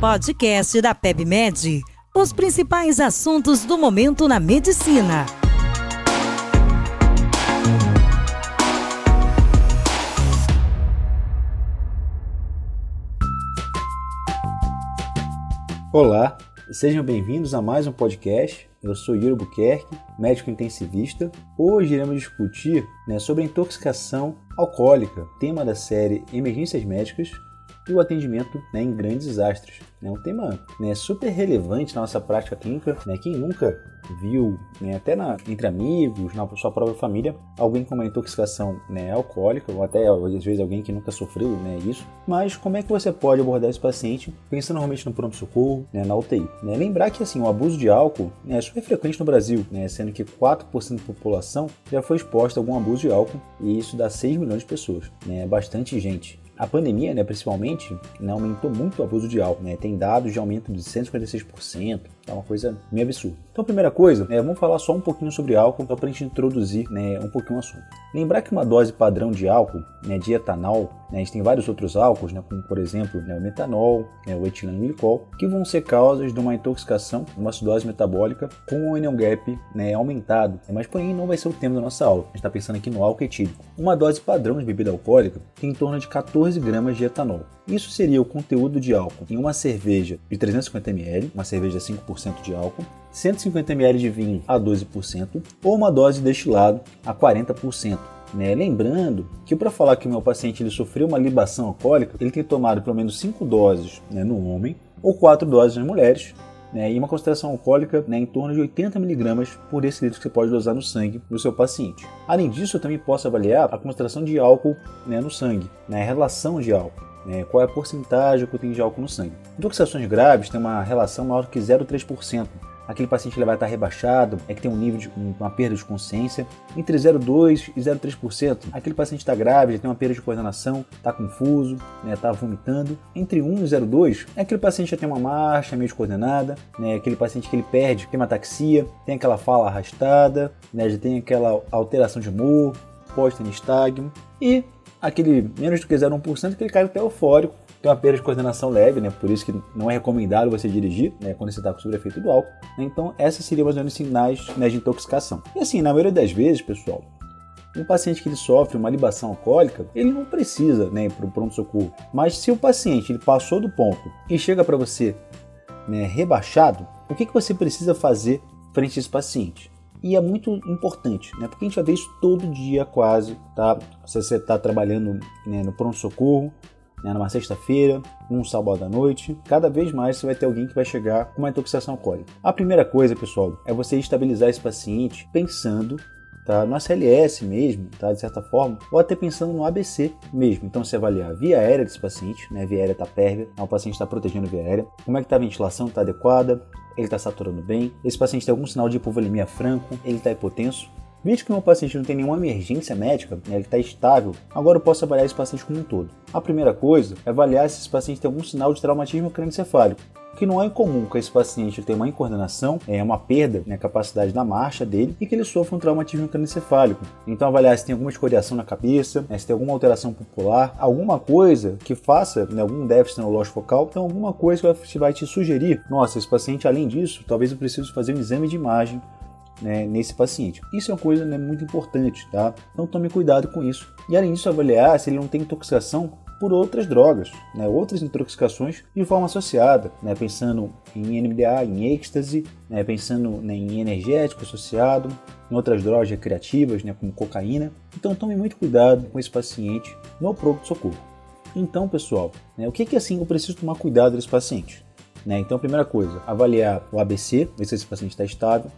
Podcast da PebMed. Os principais assuntos do momento na medicina. Olá, sejam bem-vindos a mais um podcast. Eu sou Yuri Buquerque, médico intensivista. Hoje iremos discutir né, sobre a intoxicação alcoólica, tema da série Emergências Médicas, e o atendimento né, em grandes desastres. É um tema né, super relevante na nossa prática clínica. Né? Quem nunca viu, né, até na, entre amigos, na sua própria família, alguém com uma intoxicação né, alcoólica, ou até às vezes alguém que nunca sofreu né, isso. Mas como é que você pode abordar esse paciente pensando normalmente no pronto-socorro, né, na UTI? Né? Lembrar que assim, o abuso de álcool né, é super frequente no Brasil, né, sendo que 4% da população já foi exposta a algum abuso de álcool, e isso dá 6 milhões de pessoas. Né, é bastante gente. A pandemia, né, principalmente, né, aumentou muito o abuso de álcool. Né? Tem dados de aumento de 156%, é uma coisa meio absurda. Então, primeira coisa, é, vamos falar só um pouquinho sobre álcool, só para a gente introduzir né, um pouquinho o assunto. Lembrar que uma dose padrão de álcool, né, de etanol, né, a gente tem vários outros álcools, né, como por exemplo né, o metanol, né, o etileno glicol, que vão ser causas de uma intoxicação, uma acidose metabólica com o anion gap né, aumentado. Mas porém não vai ser o tema da nossa aula. A gente está pensando aqui no álcool etílico. Uma dose padrão de bebida alcoólica tem em torno de 14 gramas de etanol. Isso seria o conteúdo de álcool em uma cerveja de 350 ml, uma cerveja 5% de álcool, 150 ml de vinho a 12% ou uma dose de destilado a 40%. Né? Lembrando que para falar que o meu paciente ele sofreu uma libação alcoólica, ele tem tomado pelo menos 5 doses né, no homem ou 4 doses nas mulheres, né, e uma concentração alcoólica né, em torno de 80 mg por decilitro que você pode dosar no sangue do seu paciente. Além disso, eu também posso avaliar a concentração de álcool né, no sangue, né, a relação de álcool. Né, qual é a porcentagem que eu tenho de álcool no sangue. Intoxicações graves têm uma relação maior que 0,3% aquele paciente vai estar rebaixado, é que tem um nível de uma perda de consciência, entre 0,2% e 0,3%. Aquele paciente está grave, tem uma perda de coordenação, está confuso, está né, vomitando. Entre 1 e 0,2% é aquele paciente já tem uma marcha meio descoordenada, né, aquele paciente que ele perde, tem uma ataxia, tem aquela fala arrastada, né, já tem aquela alteração de humor, pode ter nistagmo. E aquele menos do que 0,1% aquele cara até eufórico, tem uma perda de coordenação leve, né? Por isso que não é recomendável você dirigir, né? Quando você está com efeito do álcool. Então, essas seriam mais ou menos sinais né, de intoxicação. E assim, na maioria das vezes, pessoal, um paciente que ele sofre uma libação alcoólica, ele não precisa né, para o pronto-socorro. Mas se o paciente ele passou do ponto e chega para você né, rebaixado, o que, que você precisa fazer frente a esse paciente? E é muito importante, né? Porque a gente vai ver isso todo dia quase, tá? Se você está trabalhando né, no pronto-socorro, né, numa sexta-feira, num sábado à noite. Cada vez mais você vai ter alguém que vai chegar com uma intoxicação alcoólica. A primeira coisa, pessoal, é você estabilizar esse paciente pensando tá? no ACLS mesmo, tá? de certa forma, ou até pensando no ABC mesmo. Então você avaliar a via aérea desse paciente, né? a via aérea está pérvia, o paciente está protegendo a via aérea, como é que está a ventilação, está adequada, ele está saturando bem, esse paciente tem algum sinal de hipovolemia franco, ele está hipotenso, Visto que meu paciente não tem nenhuma emergência médica, né, ele está estável, agora eu posso avaliar esse paciente como um todo. A primeira coisa é avaliar se esse paciente tem algum sinal de traumatismo crânioencefálico, que não é incomum que esse paciente tenha uma incoordenação, é uma perda na capacidade da marcha dele e que ele sofra um traumatismo crânioencefálico. Então avaliar se tem alguma escoriação na cabeça, né, se tem alguma alteração popular, alguma coisa que faça né, algum déficit neurológico focal, então alguma coisa que vai te sugerir, nossa, esse paciente além disso, talvez eu precise fazer um exame de imagem né, nesse paciente. Isso é uma coisa né, muito importante, tá? Então tome cuidado com isso. E além disso, avaliar se ele não tem intoxicação por outras drogas, né, outras intoxicações de forma associada, né, pensando em NMDA, em êxtase, né, pensando né, em energético associado, em outras drogas recreativas, né, como cocaína. Então tome muito cuidado com esse paciente no pronto-socorro. Então, pessoal, né, o que, que assim eu preciso tomar cuidado desse paciente? Né, então, primeira coisa, avaliar o ABC, ver se esse paciente está estável,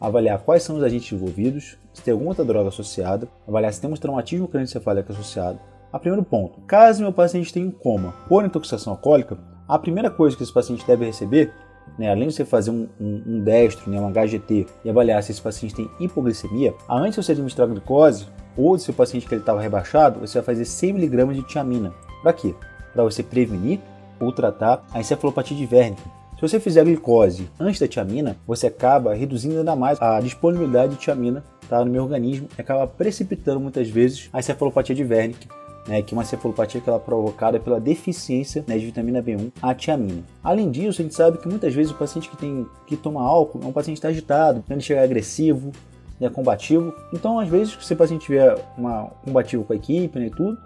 avaliar quais são os agentes envolvidos, se tem alguma outra droga associada, avaliar se temos traumatismo crânioencefálico associado. A primeiro ponto, caso meu paciente tenha um coma por intoxicação alcoólica, a primeira coisa que esse paciente deve receber, né, além de você fazer um, um, um destro, né, um HGT, e avaliar se esse paciente tem hipoglicemia, antes de você administrar glicose, ou se o paciente que ele estava rebaixado, você vai fazer 100mg de tiamina. Para quê? Para você prevenir ou tratar a encefalopatia divérnica, se você fizer a glicose antes da tiamina, você acaba reduzindo ainda mais a disponibilidade de tiamina tá, no meu organismo e acaba precipitando muitas vezes a encefalopatia de Wernicke né, que é uma cefalopatia que ela é provocada pela deficiência né, de vitamina B1, a tiamina. Além disso, a gente sabe que muitas vezes o paciente que, tem, que toma álcool é um paciente que está agitado, ele chega agressivo, né, combativo. Então, às vezes, se o paciente tiver uma combativo com a equipe né, e tudo,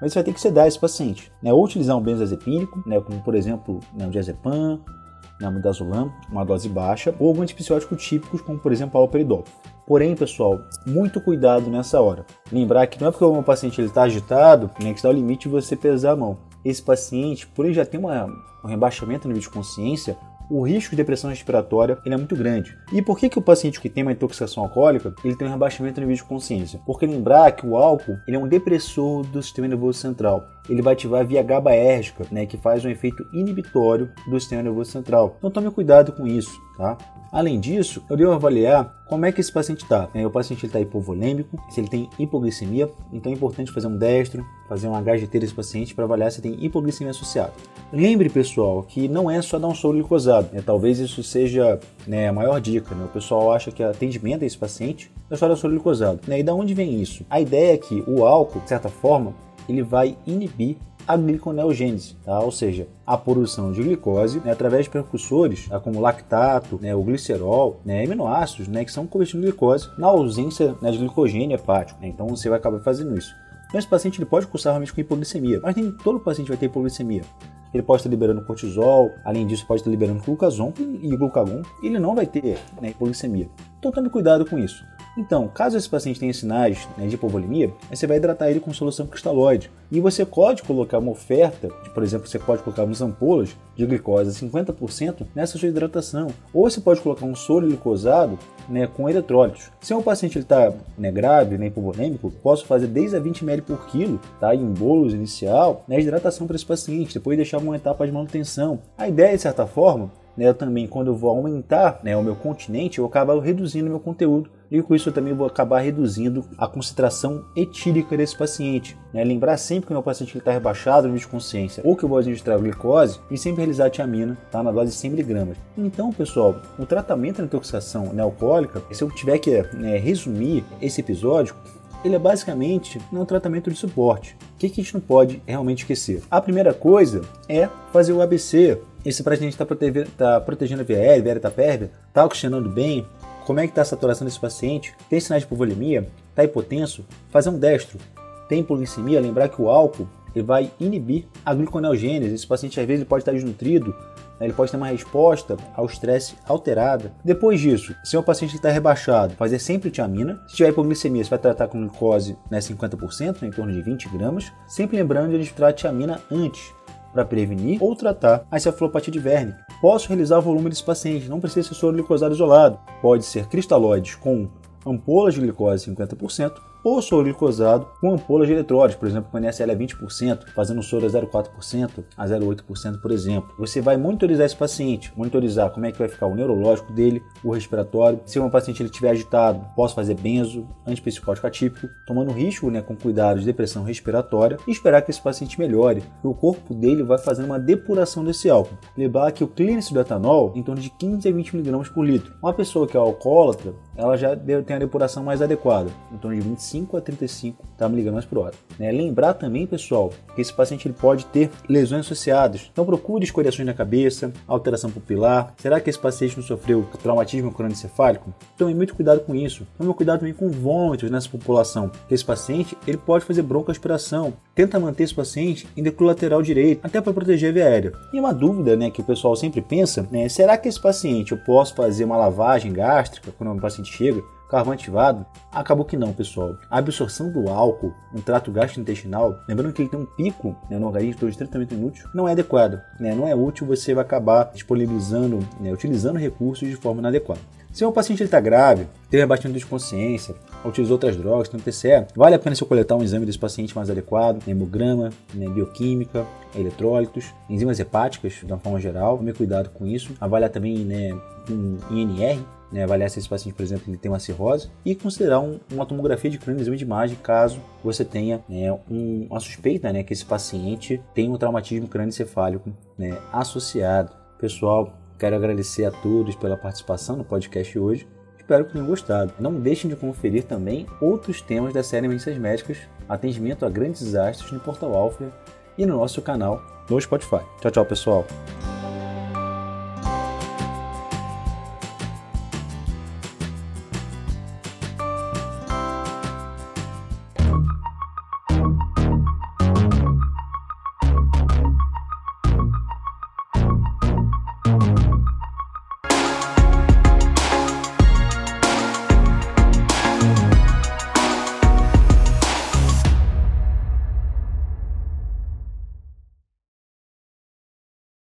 mas você vai ter que sedar esse paciente. Né, ou utilizar um benzodiazepínico, né, como por exemplo né, diazepam, né, midazolam, uma dose baixa, ou alguns antibióticos típicos, como por exemplo o haloperidol. Porém, pessoal, muito cuidado nessa hora. Lembrar que não é porque o paciente está agitado né, que está o limite de você pesar a mão. Esse paciente, por ele já ter uma, um rebaixamento no nível de consciência, o risco de depressão respiratória ele é muito grande. E por que, que o paciente que tem uma intoxicação alcoólica ele tem um rebaixamento no nível de consciência? Porque lembrar que o álcool ele é um depressor do sistema nervoso central. Ele vai ativar via GABAérgica, né, que faz um efeito inibitório do sistema nervoso central. Então tome cuidado com isso, tá? Além disso, eu devo avaliar como é que esse paciente está. É, o paciente está hipovolêmico, se ele tem hipoglicemia, então é importante fazer um destro, fazer um HGT desse paciente para avaliar se tem hipoglicemia associada. Lembre, pessoal, que não é só dar um soro glicosado. Né? Talvez isso seja né, a maior dica. Né? O pessoal acha que atendimento a esse paciente é só dar soro glicosado. Né? E da onde vem isso? A ideia é que o álcool, de certa forma, ele vai inibir a gliconeogênese, tá? ou seja, a produção de glicose né, através de precursores tá? como lactato, né, o glicerol, né, aminoácidos né, que são convertidos em glicose na ausência né, de glicogênio hepático. Né? Então você vai acabar fazendo isso. Então esse paciente ele pode cursar realmente com hipoglicemia, mas nem todo paciente vai ter hipoglicemia. Ele pode estar liberando cortisol, além disso pode estar liberando glucagon e glucagon, e ele não vai ter né, hipoglicemia. Então tome cuidado com isso. Então, caso esse paciente tenha sinais né, de hipovolemia, você vai hidratar ele com solução cristalóide. E você pode colocar uma oferta, de, por exemplo, você pode colocar umas ampolas de glicose 50% nessa sua hidratação. Ou você pode colocar um soro glicosado né, com eletrólitos. Se um paciente está né, grave, né, hipovolêmico, posso fazer 10 a 20 ml por quilo tá, em bolos inicial, né, hidratação para esse paciente, depois deixar uma etapa de manutenção. A ideia, de certa forma, né, eu também, quando eu vou aumentar né, o meu continente, eu acabo reduzindo o meu conteúdo e com isso eu também vou acabar reduzindo a concentração etílica desse paciente. Né? Lembrar sempre que o meu paciente está rebaixado no de consciência ou que eu vou administrar glicose e sempre realizar a tiamina tá? na dose de 100 mg. Então, pessoal, o tratamento da intoxicação alcoólica, se eu tiver que né, resumir esse episódio, ele é basicamente um tratamento de suporte. O que, que a gente não pode realmente esquecer? A primeira coisa é fazer o ABC. Esse paciente está protegendo, tá protegendo a aérea, a aérea está pérvia, está oxigenando bem, como é que está a saturação desse paciente, tem sinais de hipovolemia, está hipotenso, fazer um destro, tem hipoglicemia, lembrar que o álcool ele vai inibir a gliconeogênese, esse paciente às vezes ele pode estar desnutrido, né, ele pode ter uma resposta ao estresse alterada. Depois disso, se é um paciente está rebaixado, fazer sempre tiamina. Se tiver hipoglicemia, você vai tratar com glicose né, 50%, em torno de 20 gramas. Sempre lembrando de administrar tiamina antes, para prevenir ou tratar a encefalopatia de Wernicke. Posso realizar volume desse paciente, não precisa ser soro glicosado isolado. Pode ser cristalóides com ampolas de glicose 50% ou soro glicosado com ampolas de eletrólitos, por exemplo, com NSL a 20%, fazendo soro a 0,4% a 0,8%, por exemplo. Você vai monitorizar esse paciente, monitorizar como é que vai ficar o neurológico dele, o respiratório. Se um paciente ele estiver agitado, posso fazer benzo, antipsicótico atípico, tomando risco né, com cuidado de depressão respiratória e esperar que esse paciente melhore, o corpo dele vai fazendo uma depuração desse álcool. Lembrar que o clínico do etanol em torno de 15 a 20 mg por litro. Uma pessoa que é alcoólatra, ela já tem a depuração mais adequada, em torno de 25 a 35 tá, miligramas por hora. Né? Lembrar também, pessoal, que esse paciente ele pode ter lesões associadas. Então procure escoriações na cabeça, alteração pupilar. Será que esse paciente não sofreu traumatismo crânioencefálico? Tome muito cuidado com isso. Tome cuidado também com vômitos nessa população. Esse paciente ele pode fazer broncoaspiração. Tenta manter esse paciente em decúbito lateral direito, até para proteger a via aérea. E uma dúvida né, que o pessoal sempre pensa, né, será que esse paciente eu posso fazer uma lavagem gástrica quando o paciente chega? carvão ativado? Acabou que não, pessoal. A absorção do álcool no trato gastrointestinal, lembrando que ele tem um pico né, no organismo de tratamento inútil, não é adequado. Né? Não é útil, você vai acabar disponibilizando, né, utilizando recursos de forma inadequada. Se o paciente está grave, teve bastante de consciência, utilizou outras drogas, tem TCE, vale a pena se coletar um exame desse paciente mais adequado, hemograma, né, bioquímica, eletrólitos, enzimas hepáticas, de uma forma geral, tome cuidado com isso. Avaliar também né, um INR, né, avaliar se esse paciente, por exemplo, ele tem uma cirrose e considerar um, uma tomografia de crânio, exame de imagem, caso você tenha né, um, uma suspeita né, que esse paciente tem um traumatismo crânioencefálico né, associado. Pessoal, quero agradecer a todos pela participação no podcast hoje. Espero que tenham gostado. Não deixem de conferir também outros temas da série Medicas Médicas atendimento a grandes desastres no Portal Alfred e no nosso canal no Spotify. Tchau, tchau, pessoal!